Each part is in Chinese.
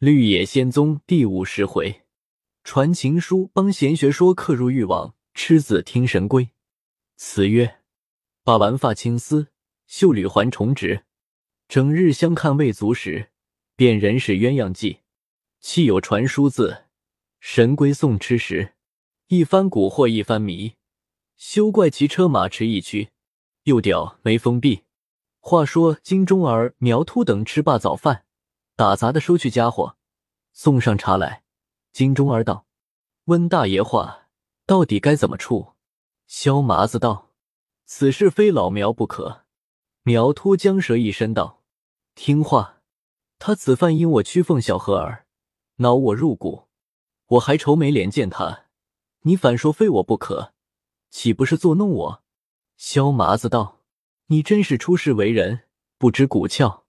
绿野仙踪第五十回，传情书帮闲学说，刻入欲望，痴子听神归。词曰：把玩发青丝，绣缕还重植。整日相看未足时，便人是鸳鸯计。弃有传书字，神归送吃食。一番蛊惑一番迷，休怪骑车马驰一驱，又屌没封闭。话说金钟儿、苗秃等吃罢早饭。打杂的收去家伙，送上茶来。金钟儿道：“温大爷话到底该怎么处？”萧麻子道：“此事非老苗不可。”苗秃将舌一伸道：“听话，他此番因我屈奉小和儿，恼我入骨，我还愁没脸见他，你反说非我不可，岂不是作弄我？”萧麻子道：“你真是出世为人，不知骨窍。”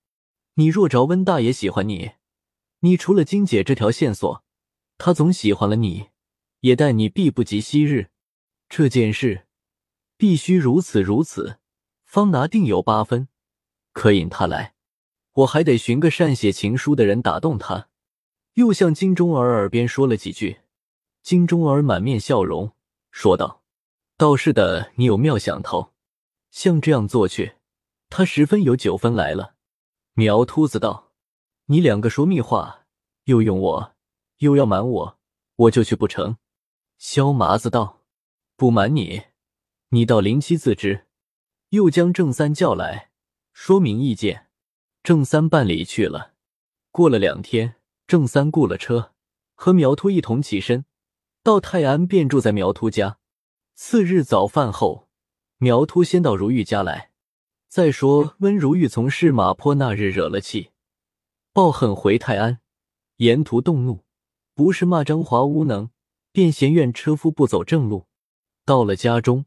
你若着温大爷喜欢你，你除了金姐这条线索，他总喜欢了你，也待你必不及昔日。这件事必须如此如此，方拿定有八分，可引他来。我还得寻个善写情书的人打动他。又向金钟儿耳边说了几句。金钟儿满面笑容，说道：“倒是的，你有妙想头，像这样做去，他十分有九分来了。”苗秃子道：“你两个说密话，又用我，又要瞒我，我就去不成？”萧麻子道：“不瞒你，你到临期自知。”又将郑三叫来，说明意见。郑三办理去了。过了两天，郑三雇了车，和苗秃一同起身，到泰安，便住在苗秃家。次日早饭后，苗秃先到如玉家来。再说温如玉从市马坡那日惹了气，抱恨回泰安，沿途动怒，不是骂张华无能，便嫌怨车夫不走正路。到了家中，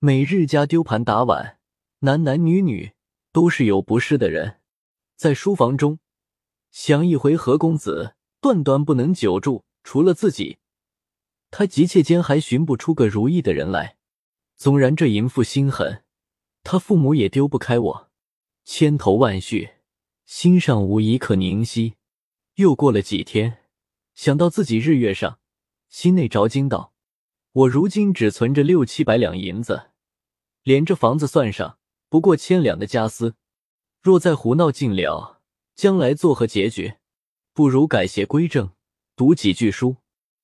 每日家丢盘打碗，男男女女都是有不是的人。在书房中想一回何公子，断断不能久住。除了自己，他急切间还寻不出个如意的人来。纵然这淫妇心狠。他父母也丢不开我，千头万绪，心上无一刻宁息。又过了几天，想到自己日月上，心内着惊道：“我如今只存着六七百两银子，连这房子算上，不过千两的家私。若再胡闹尽了，将来作何结局？不如改邪归正，读几句书。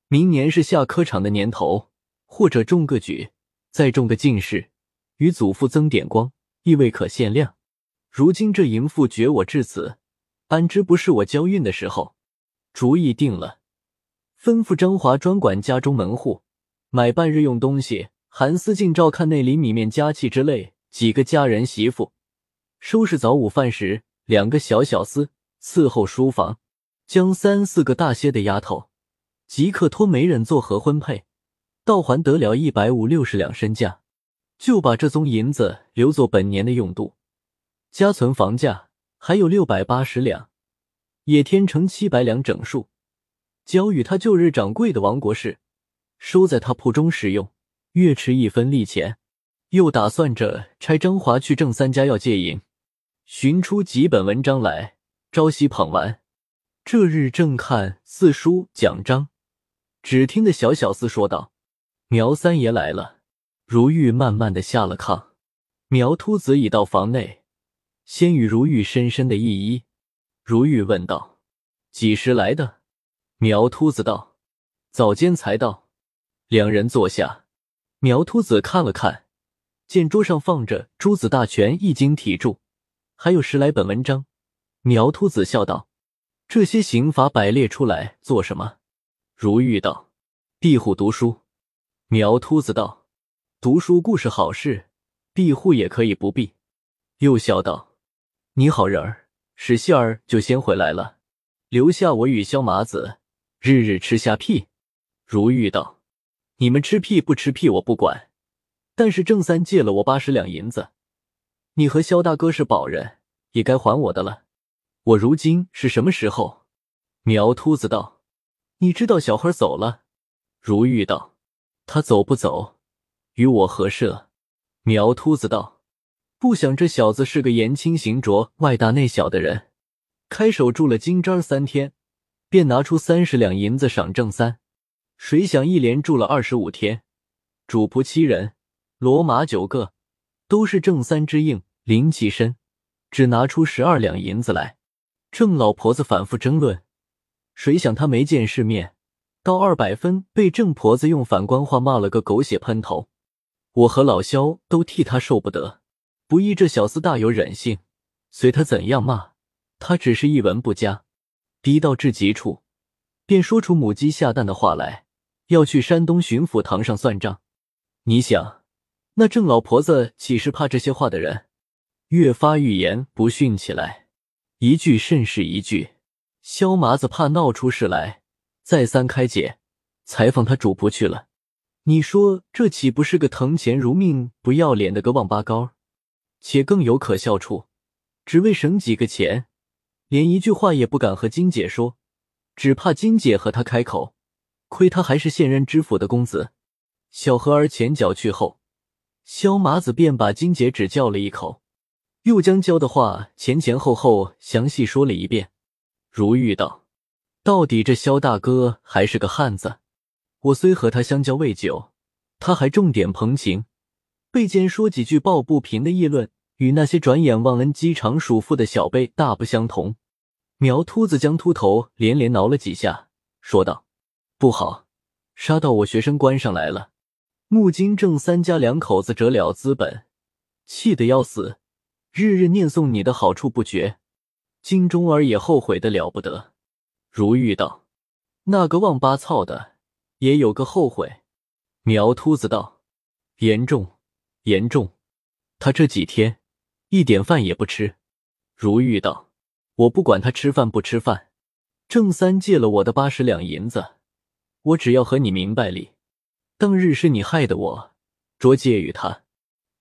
明年是下科场的年头，或者中个举，再中个进士。”与祖父增点光，亦未可限量。如今这淫妇绝我至此，安知不是我交运的时候？主意定了，吩咐张华专管家中门户，买半日用东西，韩思静照看内里米面家器之类，几个家人媳妇收拾早午饭时，两个小小厮伺候书房，将三四个大些的丫头即刻托媒人做合婚配，倒还得了一百五六十两身价。就把这宗银子留作本年的用度，家存房价还有六百八十两，也添成七百两整数，交与他旧日掌柜的王国士，收在他铺中使用，月持一分利钱。又打算着差张华去郑三家要借银，寻出几本文章来，朝夕捧完。这日正看四书讲章，只听得小小厮说道：“苗三爷来了。”如玉慢慢的下了炕，苗秃子已到房内，先与如玉深深的一揖。如玉问道：“几时来的？”苗秃子道：“早间才到。”两人坐下，苗秃子看了看，见桌上放着《诸子大全》《易经》体注，还有十来本文章。苗秃子笑道：“这些刑法摆列出来做什么？”如玉道：“庇护读书。”苗秃子道。读书固是好事，庇护也可以不必。又笑道：“你好人儿，使信儿就先回来了，留下我与萧麻子日日吃虾屁。”如玉道：“你们吃屁不吃屁我不管，但是郑三借了我八十两银子，你和萧大哥是保人，也该还我的了。我如今是什么时候？”苗秃子道：“你知道小花走了。”如玉道：“他走不走？”与我何涉？苗秃子道：“不想这小子是个言轻行拙、外大内小的人。开手住了金吒三天，便拿出三十两银子赏郑三。谁想一连住了二十五天，主仆七人，骡马九个，都是郑三之应，临起身，只拿出十二两银子来。郑老婆子反复争论，谁想他没见世面，到二百分被郑婆子用反官话骂了个狗血喷头。我和老肖都替他受不得，不义这小厮大有忍性，随他怎样骂，他只是一文不加。逼到至极处，便说出母鸡下蛋的话来，要去山东巡抚堂上算账。你想，那郑老婆子岂是怕这些话的人？越发欲言不逊起来，一句甚是一句。萧麻子怕闹出事来，再三开解，才放他主仆去了。你说这岂不是个疼钱如命、不要脸的个王八羔？且更有可笑处，只为省几个钱。连一句话也不敢和金姐说，只怕金姐和他开口。亏他还是现任知府的公子。小何儿前脚去后，萧麻子便把金姐只叫了一口，又将教的话前前后后详细说了一遍。如玉道：“到底这萧大哥还是个汉子。我虽和他相交未久，他还重点捧情，背间说几句抱不平的议论。”与那些转眼忘恩饥肠属妇的小辈大不相同。苗秃子将秃头连连挠了几下，说道：“不好，杀到我学生关上来了。”穆金正三家两口子折了资本，气得要死，日日念诵你的好处不绝。金钟儿也后悔的了不得。如玉道：“那个王八操的也有个后悔。”苗秃子道：“严重，严重。他这几天。”一点饭也不吃，如玉道：“我不管他吃饭不吃饭。郑三借了我的八十两银子，我只要和你明白理。当日是你害得我，着借于他。”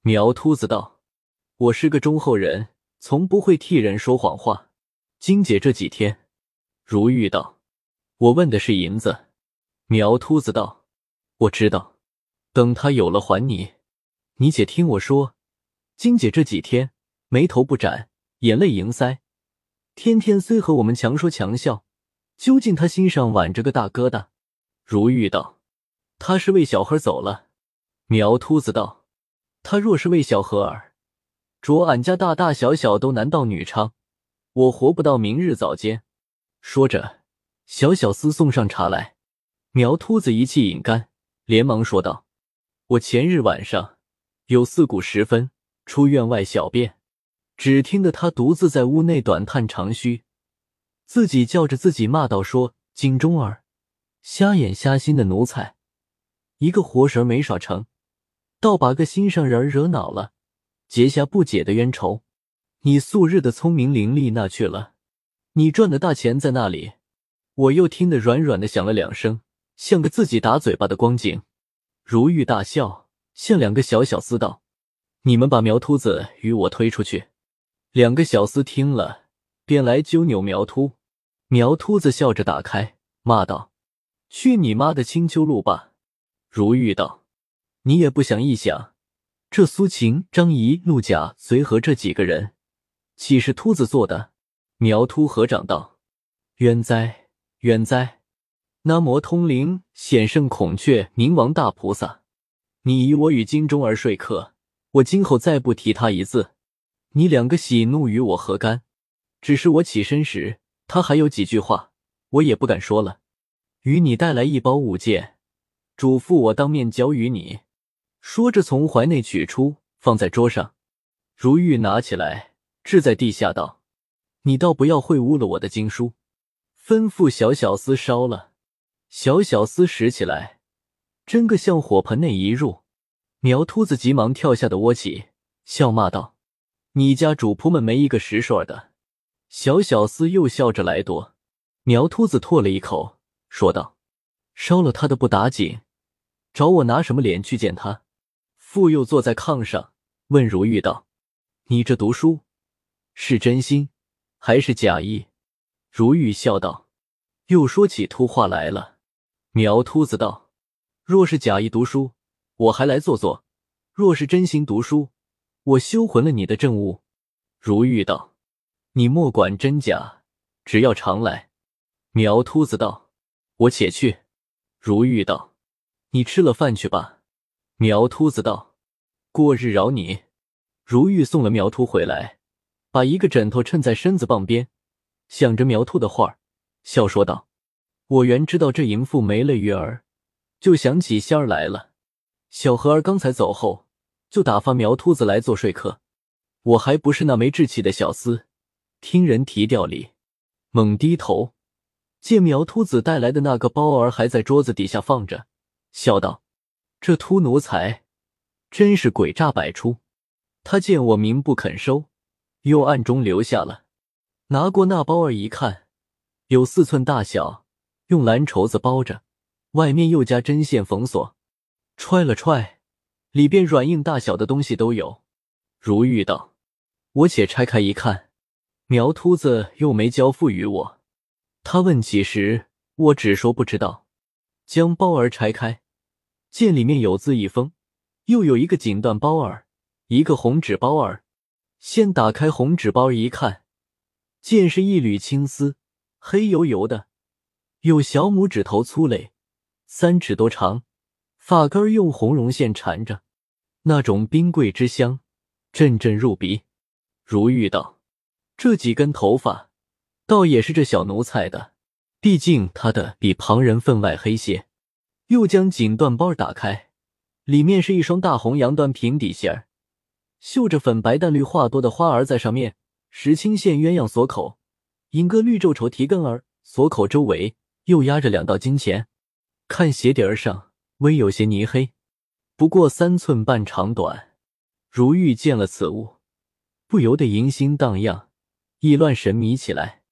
苗秃子道：“我是个忠厚人，从不会替人说谎话。金姐这几天，如玉道：我问的是银子。”苗秃子道：“我知道，等他有了还你。你且听我说，金姐这几天。”眉头不展，眼泪盈腮，天天虽和我们强说强笑，究竟他心上挽着个大疙瘩。如玉道：“他是为小何走了。”苗秃子道：“他若是为小何儿，着俺家大大小小都男盗女娼，我活不到明日早间。”说着，小小厮送上茶来。苗秃子一气饮干，连忙说道：“我前日晚上有四鼓时分出院外小便。”只听得他独自在屋内短叹长吁，自己叫着自己骂道：“说金钟儿，瞎眼瞎心的奴才，一个活神没耍成，倒把个心上人惹恼了，结下不解的冤仇。你素日的聪明伶俐那去了？你赚的大钱在那里？”我又听得软软的响了两声，像个自己打嘴巴的光景。如玉大笑，向两个小小厮道：“你们把苗秃子与我推出去。”两个小厮听了，便来揪扭苗秃。苗秃子笑着打开，骂道：“去你妈的青丘路吧！”如玉道：“你也不想一想，这苏秦、张仪、陆贾、随和这几个人，岂是秃子做的？”苗秃合掌道：“冤哉，冤哉！南无通灵显圣孔雀明王大菩萨，你以我与金钟儿说客，我今后再不提他一字。”你两个喜怒与我何干？只是我起身时，他还有几句话，我也不敢说了。与你带来一包物件，嘱咐我当面交与你。说着，从怀内取出，放在桌上。如玉拿起来，掷在地下，道：“你倒不要秽污了我的经书。”吩咐小小厮烧了。小小厮拾起来，真个向火盆内一入。苗秃子急忙跳下的窝起，笑骂道。你家主仆们没一个识数的，小小厮又笑着来夺。苗秃子唾了一口，说道：“烧了他的不打紧，找我拿什么脸去见他？”傅又坐在炕上，问如玉道：“你这读书是真心还是假意？”如玉笑道：“又说起秃话来了。”苗秃子道：“若是假意读书，我还来坐坐；若是真心读书。”我修魂了你的证物，如玉道：“你莫管真假，只要常来。”苗秃子道：“我且去。”如玉道：“你吃了饭去吧。”苗秃子道：“过日饶你。”如玉送了苗秃回来，把一个枕头衬在身子傍边，想着苗秃的话笑说道：“我原知道这淫妇没了鱼儿，就想起仙儿来了。小何儿刚才走后，就打发苗秃子来做说客。我还不是那没志气的小厮，听人提调理，猛低头。”见苗秃子带来的那个包儿还在桌子底下放着，笑道：“这秃奴才真是诡诈百出。”他见我明不肯收，又暗中留下了。拿过那包儿一看，有四寸大小，用蓝绸子包着，外面又加针线缝锁。揣了揣，里边软硬大小的东西都有。如玉道：“我且拆开一看。”苗秃子又没交付于我。他问起时，我只说不知道。将包儿拆开，见里面有字一封，又有一个锦缎包儿，一个红纸包儿。先打开红纸包一看，见是一缕青丝，黑油油的，有小拇指头粗嘞，三尺多长，发根用红绒线缠着，那种冰桂之香，阵阵入鼻。如玉道：“这几根头发。”倒也是这小奴才的，毕竟他的比旁人分外黑些。又将锦缎包打开，里面是一双大红洋缎平底鞋，绣着粉白淡绿画多的花儿在上面，石青线鸳鸯锁口，银个绿皱绸提根儿，锁口周围又压着两道金钱。看鞋底儿上微有些泥黑，不过三寸半长短。如玉见了此物，不由得淫心荡漾，意乱神迷起来。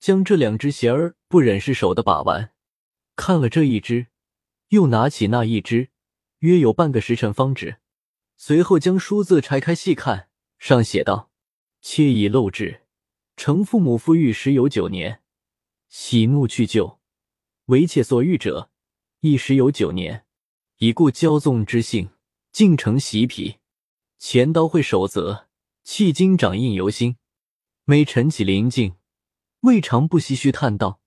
将这两只鞋儿不忍释手的把玩，看了这一只，又拿起那一只，约有半个时辰方止。随后将书字拆开细看，上写道：“妾已漏制，承父母父育时有九年，喜怒去旧，为妾所欲者，一时有九年。已故骄纵之性，竟成习癖，钱刀会守则，迄今掌印犹新。每晨起临静。”未尝不唏嘘叹道：“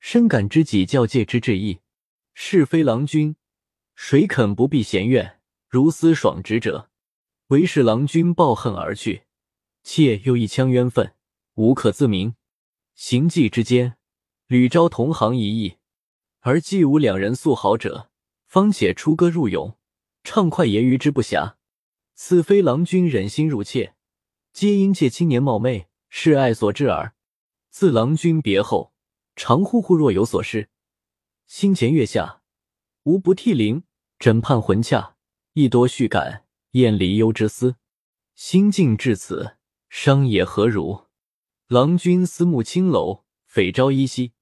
深感知己教戒之至意，是非郎君，谁肯不避嫌怨，如斯爽直者？唯是郎君抱恨而去，妾又一腔冤愤，无可自明。行迹之间，屡招同行一役，而既无两人素好者，方且出歌入咏，畅快言语之不暇。此非郎君忍心入妾，皆因妾青年貌媚，是爱所致耳。”自郎君别后，常忽忽若有所失，心前月下，无不涕零，枕畔魂恰，亦多续感，厌离忧之思。心境至此，伤也何如？郎君思慕青楼，匪朝依稀，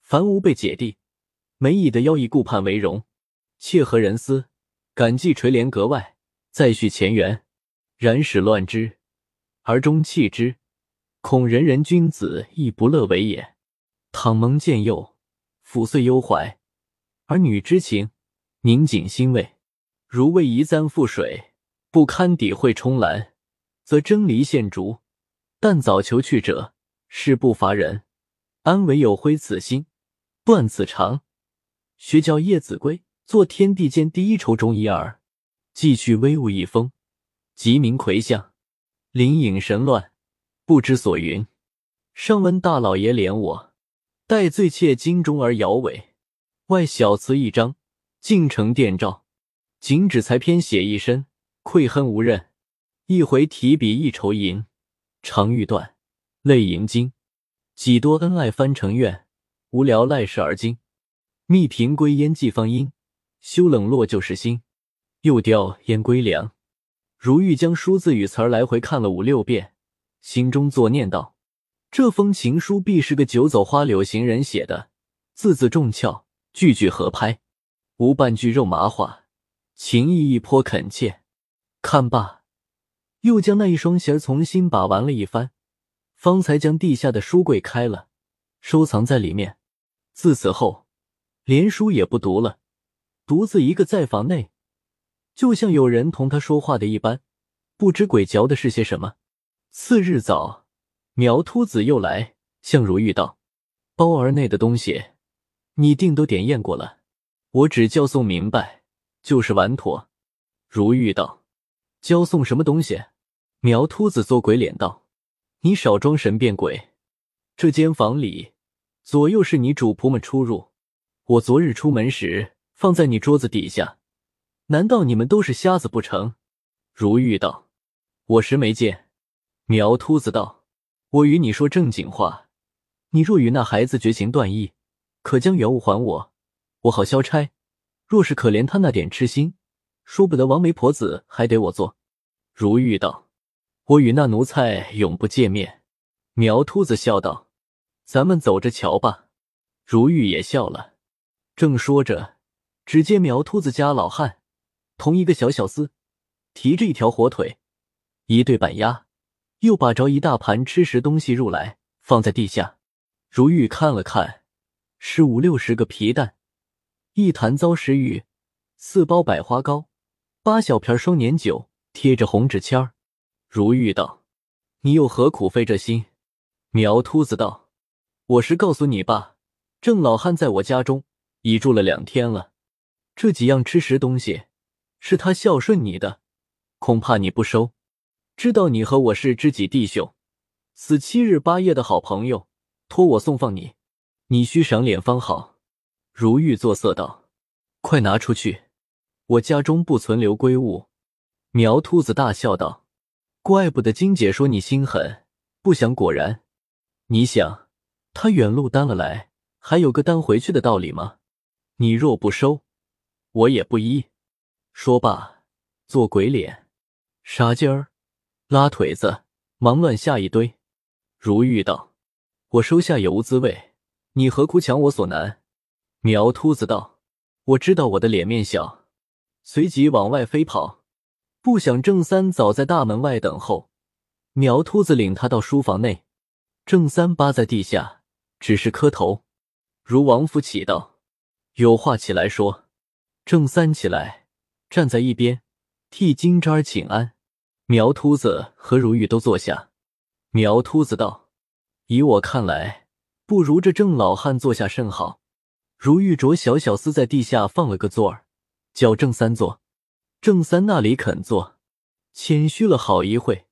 凡无被姐弟，梅以的妖异顾盼为荣。妾何人思？感激垂帘阁外，再续前缘。然始乱之，而终弃之。恐人人君子亦不乐为也。倘蒙见诱，抚碎忧怀，儿女之情，宁谨欣慰。如为移簪覆水，不堪抵会冲澜，则争离献烛。但早求去者，事不乏人。安唯有挥此心，断此肠。学教叶子规，作天地间第一筹中一耳。继续威武一封，即名魁相，灵隐神乱。不知所云。上闻大老爷怜我，待罪妾金钟而摇尾。外小词一张，竟成电照。仅只才篇写一身，愧恨无任。一回提笔一愁吟，长欲断，泪盈襟。几多恩爱翻成怨，无聊赖事而惊。密瓶归烟寄芳音，休冷落旧时心。又调烟归凉。如玉将书字与词儿来回看了五六遍。心中作念道：“这封情书必是个九走花柳行人写的，字字重俏，句句合拍，无半句肉麻话，情意亦颇恳切。”看罢，又将那一双鞋重新把玩了一番，方才将地下的书柜开了，收藏在里面。自此后，连书也不读了，独自一个在房内，就像有人同他说话的一般，不知鬼嚼的是些什么。次日早，苗秃子又来向如玉道：“包儿内的东西，你定都点验过了。我只交送明白，就是完妥。”如玉道：“交送什么东西？”苗秃子做鬼脸道：“你少装神变鬼！这间房里左右是你主仆们出入，我昨日出门时放在你桌子底下，难道你们都是瞎子不成？”如玉道：“我实没见。”苗秃子道：“我与你说正经话，你若与那孩子绝情断义，可将原物还我，我好消差；若是可怜他那点痴心，说不得王媒婆子还得我做。”如玉道。我与那奴才永不见面。苗秃子笑道：“咱们走着瞧吧。”如玉也笑了。正说着，只见苗秃子家老汉同一个小小厮提着一条火腿、一对板鸭，又把着一大盘吃食东西入来，放在地下。如玉看了看，是五六十个皮蛋，一坛糟石鱼，四包百花糕，八小瓶双年酒，贴着红纸签儿。如玉道：“你又何苦费这心？”苗秃子道：“我是告诉你爸，郑老汉在我家中已住了两天了。这几样吃食东西是他孝顺你的，恐怕你不收。知道你和我是知己弟兄，死七日八夜的好朋友，托我送放你，你须赏脸方好。”如玉作色道：“快拿出去，我家中不存留归物。”苗秃子大笑道。怪不得金姐说你心狠，不想果然。你想，他远路担了来，还有个担回去的道理吗？你若不收，我也不依。说罢，做鬼脸，傻劲儿，拉腿子，忙乱下一堆。如玉道：“我收下也无滋味，你何苦强我所难？”苗秃子道：“我知道我的脸面小。”随即往外飞跑。不想郑三早在大门外等候，苗秃子领他到书房内，郑三扒在地下，只是磕头。如王府起道：“有话起来说。”郑三起来，站在一边，替金吒儿请安。苗秃子和如玉都坐下。苗秃子道：“以我看来，不如这郑老汉坐下甚好。”如玉着小小厮在地下放了个座儿，叫郑三坐。郑三那里肯坐，谦虚了好一会，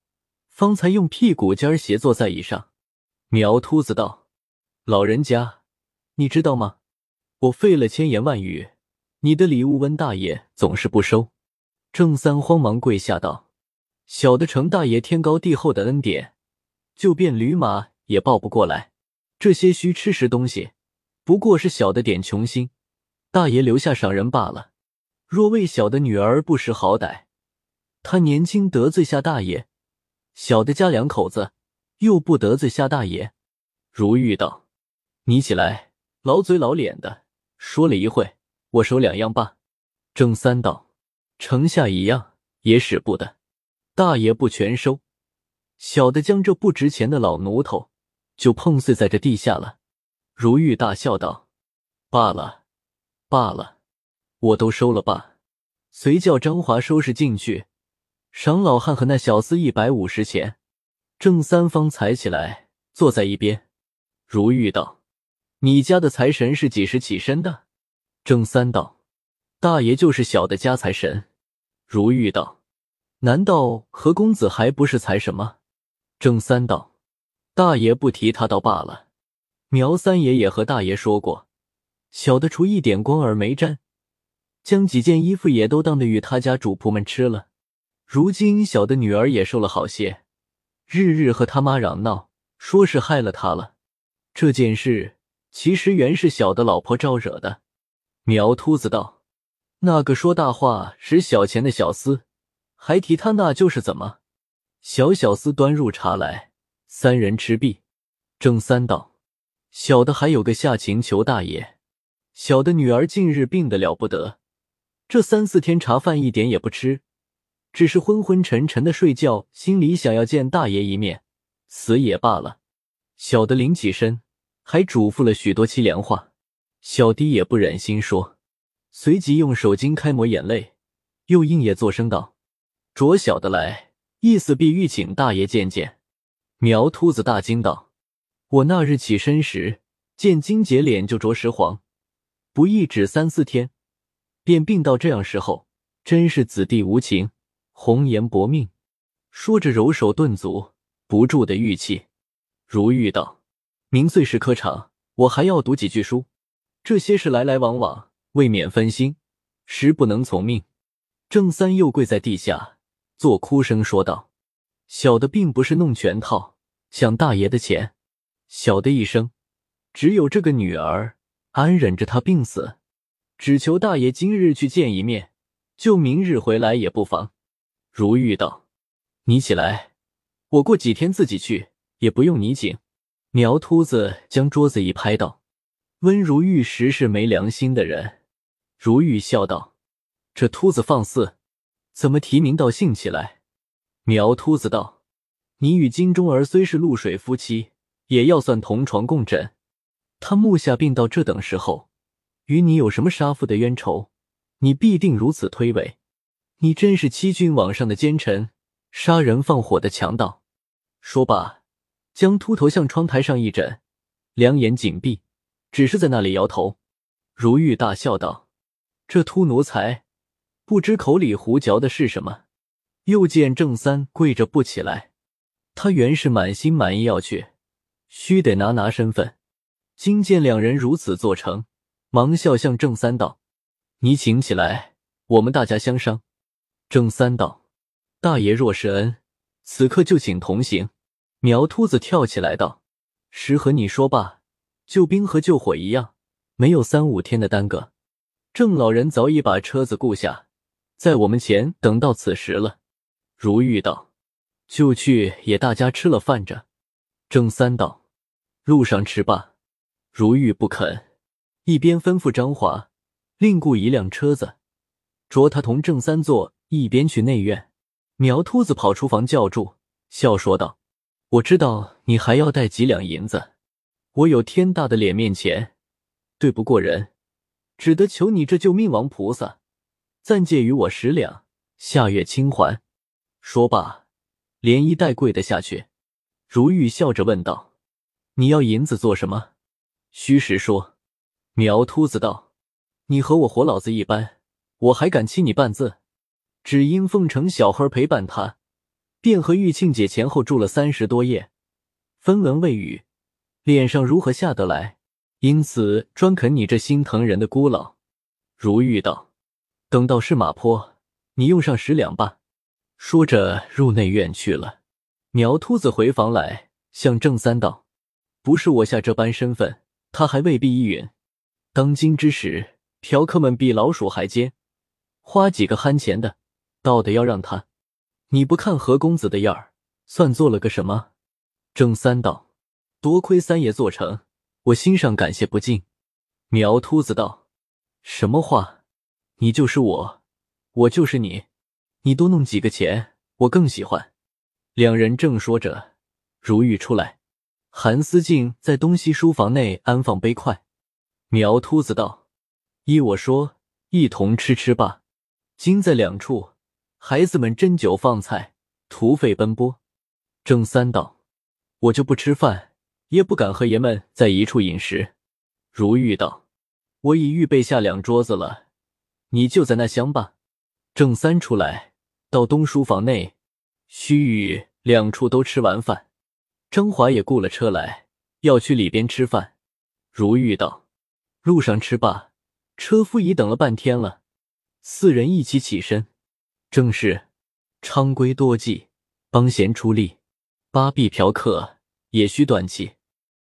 方才用屁股尖儿斜坐在椅上。苗秃子道：“老人家，你知道吗？我费了千言万语，你的礼物温大爷总是不收。”郑三慌忙跪下道：“小的程大爷天高地厚的恩典，就变驴马也抱不过来。这些虚吃食东西，不过是小的点穷心，大爷留下赏人罢了。”若为小的女儿不识好歹，他年轻得罪下大爷，小的家两口子又不得罪下大爷。如玉道：“你起来，老嘴老脸的说了一会，我收两样罢。”郑三道：“城下一样也使不得，大爷不全收，小的将这不值钱的老奴头就碰碎在这地下了。”如玉大笑道：“罢了，罢了。”我都收了吧，随叫张华收拾进去，赏老汉和那小厮一百五十钱。郑三方才起来，坐在一边。如玉道：“你家的财神是几时起身的？”郑三道：“大爷就是小的家财神。”如玉道：“难道何公子还不是财神吗？”郑三道：“大爷不提他倒罢了。苗三爷也和大爷说过，小的除一点光儿没沾。”将几件衣服也都当的与他家主仆们吃了，如今小的女儿也瘦了好些，日日和他妈嚷闹，说是害了他了。这件事其实原是小的老婆招惹的。苗秃子道：“那个说大话使小钱的小厮，还提他那就是怎么？”小小厮端入茶来，三人吃毕。郑三道：“小的还有个下情求大爷，小的女儿近日病得了不得。”这三四天茶饭一点也不吃，只是昏昏沉沉的睡觉，心里想要见大爷一面，死也罢了。小的临起身，还嘱咐了许多凄凉话，小弟也不忍心说，随即用手巾开抹眼泪，又应也作声道：“着小的来，意思必欲请大爷见见。”苗秃子大惊道：“我那日起身时，见金姐脸就着实黄，不一指三四天，便病到这样时候，真是子弟无情，红颜薄命。说着揉手顿足，不住的玉气。如玉道：“明岁时科场，我还要读几句书，这些事来来往往，未免分心，实不能从命。”郑三又跪在地下，做哭声说道：“小的并不是弄全套，想大爷的钱。小的一生。”只有这个女儿，安忍着她病死，只求大爷今日去见一面，就明日回来也不妨。如玉道：“你起来，我过几天自己去，也不用你请。”苗秃子将桌子一拍道：“温如玉实是没良心的人。”如玉笑道：“这秃子放肆，怎么提名道姓起来？”苗秃子道：“你与金钟儿虽是露水夫妻，也要算同床共枕。”他目下病到这等时候，与你有什么杀父的冤仇？你必定如此推诿。你真是欺君罔上的奸臣，杀人放火的强盗。说罢，将秃头向窗台上一枕，两眼紧闭，只是在那里摇头。如玉大笑道：“这秃奴才，不知口里胡嚼的是什么。”又见郑三跪着不起来，他原是满心满意要去，须得拿拿身份。今见两人如此做成，忙笑向郑三道：“你请起来，我们大家相商。”郑三道：“大爷若是恩，此刻就请同行。”苗秃子跳起来道：“实和你说罢，救兵和救火一样，没有三五天的耽搁。郑老人早已把车子雇下，在我们前等到此时了。”如玉道：“就去也大家吃了饭着。”郑三道：“路上吃罢。”如玉不肯，一边吩咐张华另雇一辆车子，着他同郑三坐，一边去内院。苗秃子跑出房叫住，笑说道：“我知道你还要带几两银子，我有天大的脸面前，对不过人，只得求你这救命王菩萨，暂借与我十两，下月清还。”说罢，连衣带跪的下去。如玉笑着问道：“你要银子做什么？”虚实说，苗秃子道：“你和我活老子一般，我还敢欺你半字？只因奉承小孩陪伴他，便和玉庆姐前后住了三十多夜，分文未语，脸上如何下得来？因此专啃你这心疼人的孤老。”如玉道：“等到是马坡，你用上十两吧。”说着入内院去了。苗秃子回房来，向郑三道：“不是我下这般身份。”他还未必依允。当今之时，嫖客们比老鼠还奸，花几个憨钱的，倒得要让他。你不看何公子的样儿，算做了个什么？郑三道：多亏三爷做成，我心上感谢不尽。苗秃子道：什么话？你就是我，我就是你，你多弄几个钱，我更喜欢。两人正说着，如玉出来。韩思静在东西书房内安放杯筷，苗秃子道：“依我说，一同吃吃吧。金在两处，孩子们斟酒放菜，徒费奔波。”郑三道：“我就不吃饭，也不敢和爷们在一处饮食。”如玉道：“我已预备下两桌子了，你就在那厢吧。”郑三出来，到东书房内，须臾两处都吃完饭。张华也雇了车来，要去里边吃饭。如玉道：“路上吃罢，车夫已等了半天了。”四人一起起身。正是昌规多忌，帮闲出力，八臂嫖客也需断气。